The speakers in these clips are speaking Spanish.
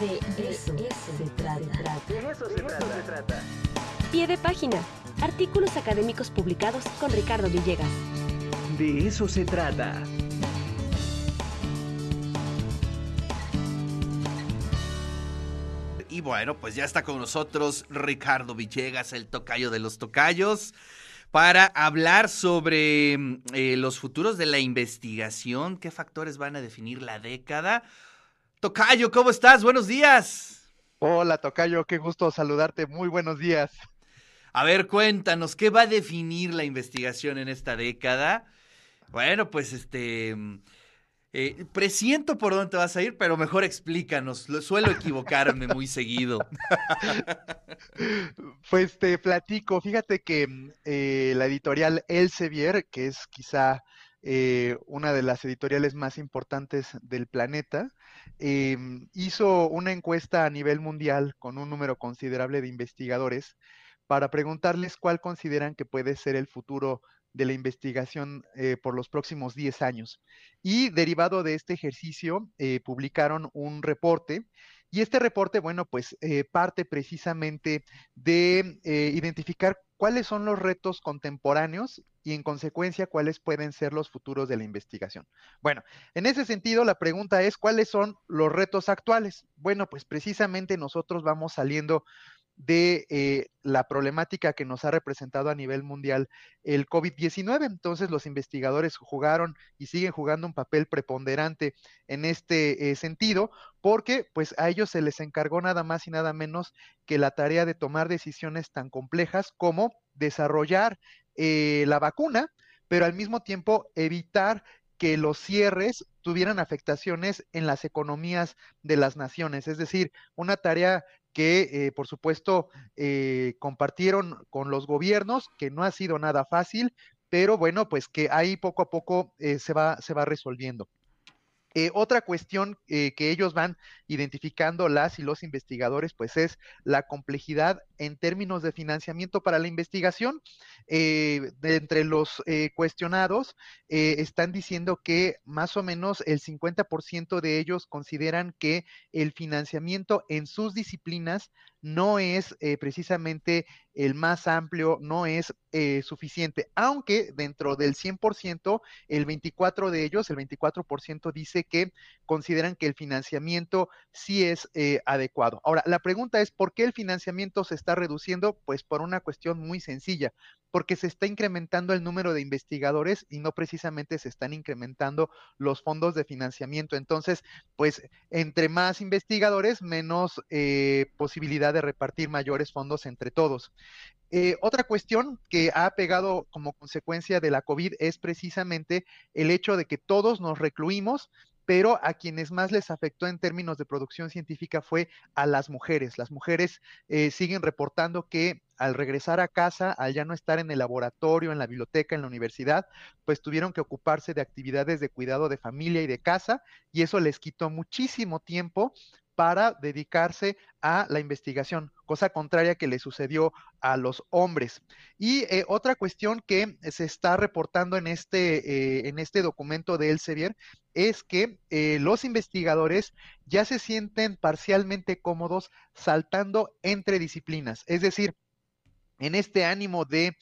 De eso, se, trata. De eso se, trata. Pie de página. Artículos académicos publicados con Ricardo Villegas. De eso se trata. Y bueno, pues ya está con nosotros Ricardo Villegas, el tocayo de los tocayos, para hablar sobre mm, eh, los futuros de la investigación, qué factores van a definir la década. Tocayo, ¿cómo estás? Buenos días. Hola, Tocayo, qué gusto saludarte. Muy buenos días. A ver, cuéntanos, ¿qué va a definir la investigación en esta década? Bueno, pues este... Eh, presiento por dónde te vas a ir, pero mejor explícanos. Suelo equivocarme muy seguido. Pues te platico. Fíjate que eh, la editorial Elsevier, que es quizá eh, una de las editoriales más importantes del planeta, em, hizo una encuesta a nivel mundial con un número considerable de investigadores para preguntarles cuál consideran que puede ser el futuro de la investigación eh, por los próximos 10 años. Y derivado de este ejercicio, eh, publicaron un reporte. Y este reporte, bueno, pues parte precisamente de identificar cuáles son los retos contemporáneos y en consecuencia cuáles pueden ser los futuros de la investigación. Bueno, en ese sentido, la pregunta es, ¿cuáles son los retos actuales? Bueno, pues precisamente nosotros vamos saliendo de eh, la problemática que nos ha representado a nivel mundial el COVID-19. Entonces los investigadores jugaron y siguen jugando un papel preponderante en este eh, sentido porque pues a ellos se les encargó nada más y nada menos que la tarea de tomar decisiones tan complejas como desarrollar eh, la vacuna, pero al mismo tiempo evitar que los cierres tuvieran afectaciones en las economías de las naciones. Es decir, una tarea que eh, por supuesto eh, compartieron con los gobiernos, que no ha sido nada fácil, pero bueno, pues que ahí poco a poco eh, se, va, se va resolviendo. Eh, otra cuestión eh, que ellos van identificando las y los investigadores, pues es la complejidad en términos de financiamiento para la investigación. Eh, entre los cuestionados, están diciendo que más o menos el 50% de ellos consideran que el financiamiento en sus disciplinas no es precisamente el más amplio, no es suficiente, aunque dentro del 100%, el 24 de ellos, el 24% dice que consideran que el financiamiento sí es eh, adecuado. Ahora, la pregunta es, ¿por qué el financiamiento se está reduciendo? Pues por una cuestión muy sencilla, porque se está incrementando el número de investigadores y no precisamente se están incrementando los fondos de financiamiento. Entonces, pues entre más investigadores, menos eh, posibilidad de repartir mayores fondos entre todos. Eh, otra cuestión que ha pegado como consecuencia de la COVID es precisamente el hecho de que todos nos recluimos pero a quienes más les afectó en términos de producción científica fue a las mujeres. Las mujeres eh, siguen reportando que al regresar a casa, al ya no estar en el laboratorio, en la biblioteca, en la universidad, pues tuvieron que ocuparse de actividades de cuidado de familia y de casa, y eso les quitó muchísimo tiempo para dedicarse a la investigación, cosa contraria que le sucedió a los hombres. Y eh, otra cuestión que se está reportando en este, eh, en este documento de Elsevier es que eh, los investigadores ya se sienten parcialmente cómodos saltando entre disciplinas, es decir, en este ánimo de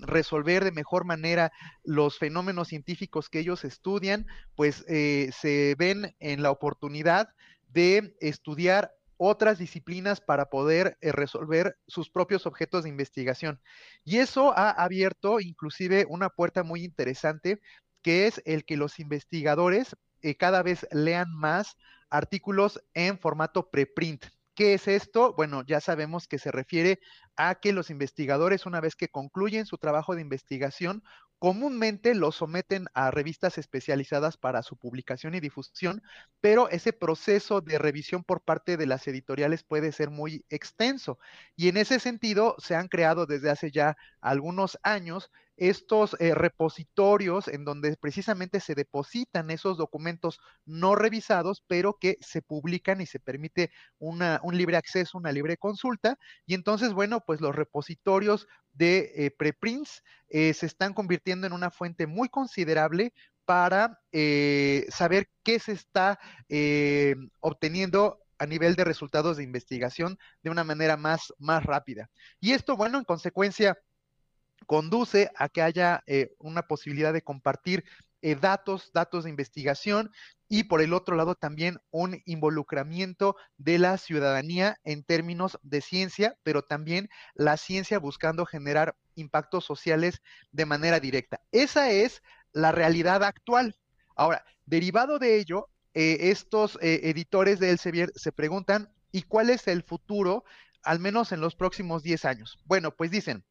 resolver de mejor manera los fenómenos científicos que ellos estudian, pues se ven en la oportunidad de estudiar otras disciplinas para poder eh, resolver sus propios objetos de investigación. Y eso ha abierto inclusive una puerta muy interesante, que es el que los investigadores eh, cada vez lean más artículos en formato preprint. ¿Qué es esto? Bueno, ya sabemos que se refiere a que los investigadores, una vez que concluyen su trabajo de investigación, comúnmente lo someten a revistas especializadas para su publicación y difusión, pero ese proceso de revisión por parte de las editoriales puede ser muy extenso. Y en ese sentido, se han creado desde hace ya algunos años estos eh, repositorios en donde precisamente se depositan esos documentos no revisados, pero que se publican y se permite un libre acceso, una libre consulta. Y entonces, bueno, pues los repositorios de eh, preprints eh, se están convirtiendo en una fuente muy considerable para saber qué se está obteniendo a nivel de resultados de investigación de una manera más, más rápida. Y esto, bueno, en consecuencia, conduce a que haya eh, una posibilidad de compartir eh, datos, datos de investigación y por el otro lado también un involucramiento de la ciudadanía en términos de ciencia, pero también la ciencia buscando generar impactos sociales de manera directa. Esa es la realidad actual. Ahora, derivado de ello, eh, estos editores de Elsevier se preguntan, ¿y cuál es el futuro, al menos en los próximos 10 años? Bueno, pues dicen,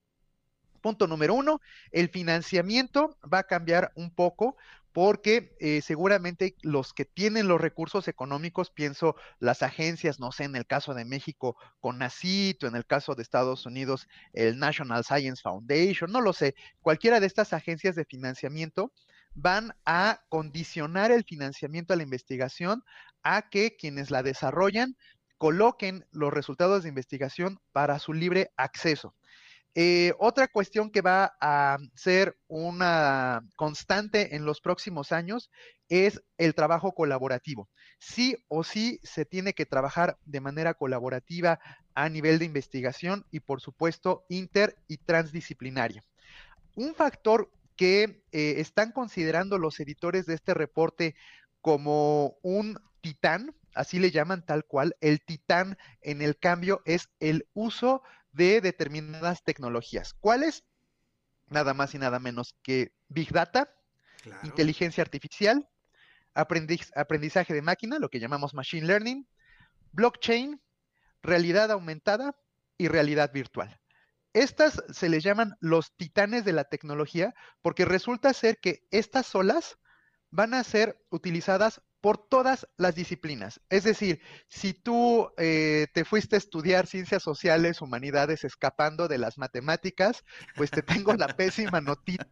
Punto número uno, el financiamiento va a cambiar un poco porque eh, seguramente los que tienen los recursos económicos, pienso las agencias, no sé, en el caso de México, con o en el caso de Estados Unidos, el National Science Foundation, no lo sé, cualquiera de estas agencias de financiamiento van a condicionar el financiamiento a la investigación a que quienes la desarrollan coloquen los resultados de investigación para su libre acceso. Eh, otra cuestión que va a ser una constante en los próximos años es el trabajo colaborativo. Sí o sí se tiene que trabajar de manera colaborativa a nivel de investigación y por supuesto inter y transdisciplinaria. Un factor que eh, están considerando los editores de este reporte como un titán, así le llaman tal cual, el titán en el cambio es el uso de determinadas tecnologías. ¿Cuáles? Nada más y nada menos que Big Data, inteligencia artificial, aprendizaje de máquina, lo que llamamos Machine Learning, blockchain, realidad aumentada y realidad virtual. Estas se les llaman los titanes de la tecnología porque resulta ser que estas solas van a ser utilizadas por todas las disciplinas. Es decir, si tú eh, te fuiste a estudiar ciencias sociales, humanidades, escapando de las matemáticas, pues te tengo la pésima noticia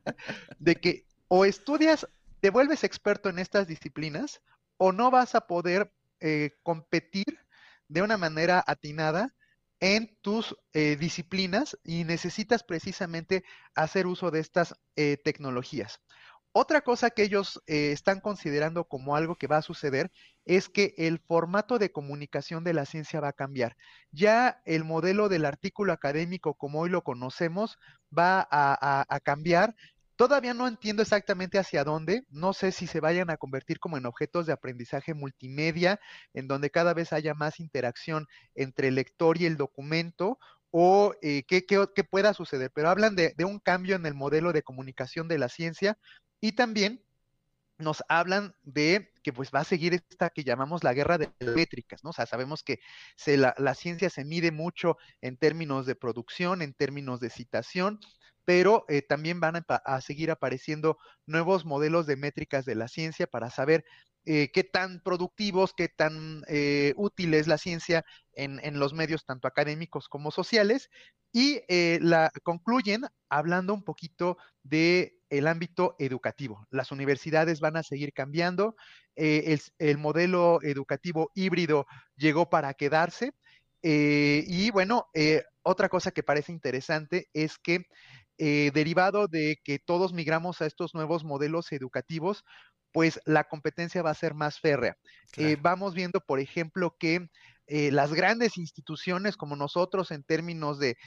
de que o estudias, te vuelves experto en estas disciplinas, o no vas a poder eh, competir de una manera atinada en tus eh, disciplinas y necesitas precisamente hacer uso de estas tecnologías. Otra cosa que ellos eh, están considerando como algo que va a suceder es que el formato de comunicación de la ciencia va a cambiar. Ya el modelo del artículo académico como hoy lo conocemos va a, cambiar. Todavía no entiendo exactamente hacia dónde. No sé si se vayan a convertir como en objetos de aprendizaje multimedia, en donde cada vez haya más interacción entre el lector y el documento, o eh, qué, pueda suceder. Pero hablan de, de, un cambio en el modelo de comunicación de la ciencia y también nos hablan de que pues va a seguir esta que llamamos la guerra de métricas, ¿no? O sea, sabemos que la, ciencia se mide mucho en términos de producción, en términos de citación, pero eh, también van a, seguir apareciendo nuevos modelos de métricas de la ciencia para saber eh, qué tan productivos, qué tan eh, útil es la ciencia en, los medios tanto académicos como sociales, y la concluyen hablando un poquito de el ámbito educativo. Las universidades van a seguir cambiando, eh, el, modelo educativo híbrido llegó para quedarse. Eh, y bueno, eh, otra cosa que parece interesante es que derivado de que todos migramos a estos nuevos modelos educativos, pues la competencia va a ser más férrea. vamos viendo, por ejemplo, que eh, las grandes instituciones como nosotros en términos de,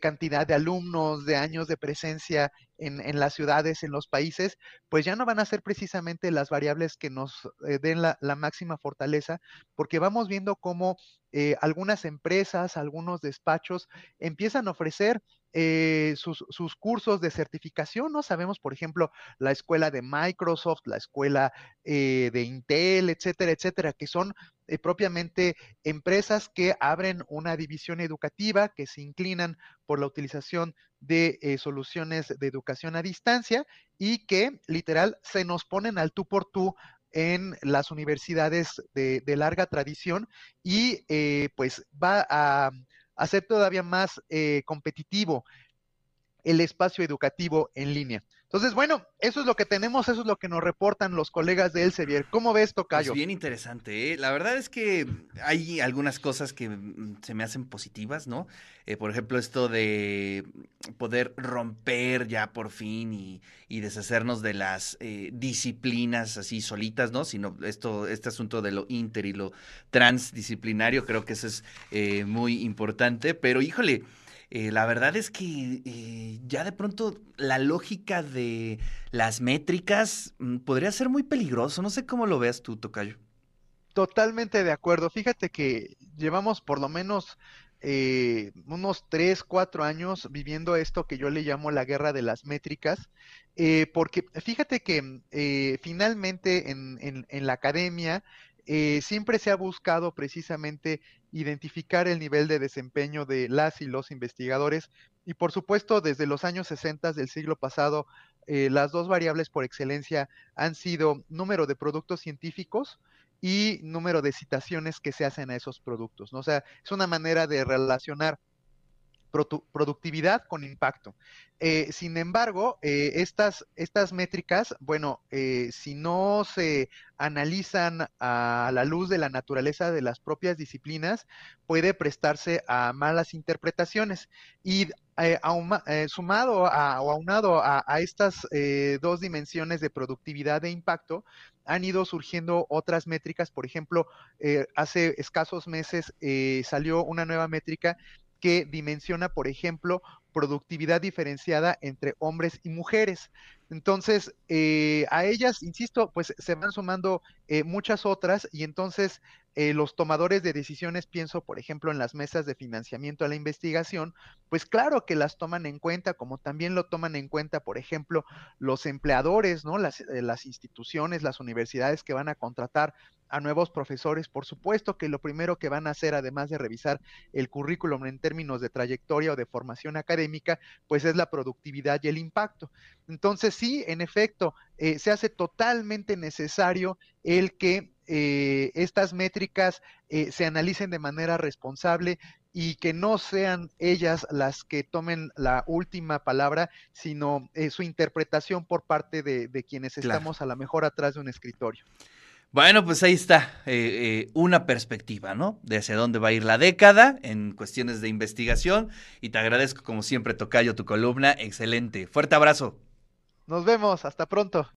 cantidad de alumnos, de años de presencia en, las ciudades, en los países, pues ya no van a ser precisamente las variables que nos eh, den la, máxima fortaleza, porque vamos viendo cómo eh, algunas empresas, algunos despachos empiezan a ofrecer eh, sus, cursos de certificación, ¿no? Sabemos, por ejemplo, la escuela de Microsoft, la escuela eh, de Intel, etcétera, etcétera, que son eh, propiamente empresas que abren una división educativa, que se inclinan por la utilización de soluciones de educación a distancia y que literal se nos ponen al tú por tú en las universidades de, de larga tradición y pues va a hacer todavía más eh, competitivo el espacio educativo en línea. Entonces, bueno, eso es lo que tenemos, eso es lo que nos reportan los colegas de Elsevier. ¿Cómo ves, Pues Tocayo? bien interesante, ¿eh? La verdad es que hay algunas cosas que mm, se me hacen positivas, ¿no? Eh, por ejemplo, esto de poder romper ya por fin y, y deshacernos de las eh, disciplinas así solitas, ¿no? Sino esto, este asunto de lo inter y lo transdisciplinario, creo que eso es eh, muy importante. Pero híjole, eh, la verdad es que eh, ya de pronto la lógica de las métricas mm, podría ser muy peligroso. No sé cómo lo veas tú, Tocayo. Totalmente de acuerdo. Fíjate que llevamos por lo menos eh, unos tres, cuatro años viviendo esto que yo le llamo la guerra de las métricas, eh, porque fíjate que eh, finalmente en, en- en la academia eh, siempre se ha buscado precisamente identificar el nivel de desempeño de las y los investigadores y por supuesto desde los años 60 del siglo pasado eh, las dos variables por excelencia han sido número de productos científicos y número de citaciones que se hacen a esos productos, ¿no? O sea, es una manera de relacionar productividad con impacto. Eh, sin embargo, eh, estas, estas métricas, bueno, eh, si no se analizan a la luz de la naturaleza de las propias disciplinas, puede prestarse a malas interpretaciones. Y sumado o aunado a, a estas dos dimensiones de productividad e impacto, han ido surgiendo otras métricas. Por ejemplo, hace escasos meses salió una nueva métrica que dimensiona, por ejemplo, productividad diferenciada entre hombres y mujeres. Entonces, eh, a ellas, insisto, pues se van sumando eh, muchas otras y entonces eh, los tomadores de decisiones, pienso, por ejemplo, en las mesas de financiamiento a la investigación, pues claro que las toman en cuenta, como también lo toman en cuenta, por ejemplo, los empleadores, ¿no? Las, instituciones, las universidades que van a contratar a nuevos profesores, por supuesto que lo primero que van a hacer, además de revisar el currículum en términos de trayectoria o de formación académica, pues es la productividad y el impacto. Entonces, sí, en efecto, eh, se hace totalmente necesario el que eh, estas métricas eh, se analicen de manera responsable y que no sean ellas las que tomen la última palabra, sino eh, su interpretación por parte de, de quienes Claro. estamos a lo mejor atrás de un escritorio. Bueno, pues ahí está eh, eh, una perspectiva, ¿no? De hacia dónde va a ir la década en cuestiones de investigación. Y te agradezco, como siempre, Tocayo, tu columna. Excelente. Fuerte abrazo. Nos vemos, hasta pronto.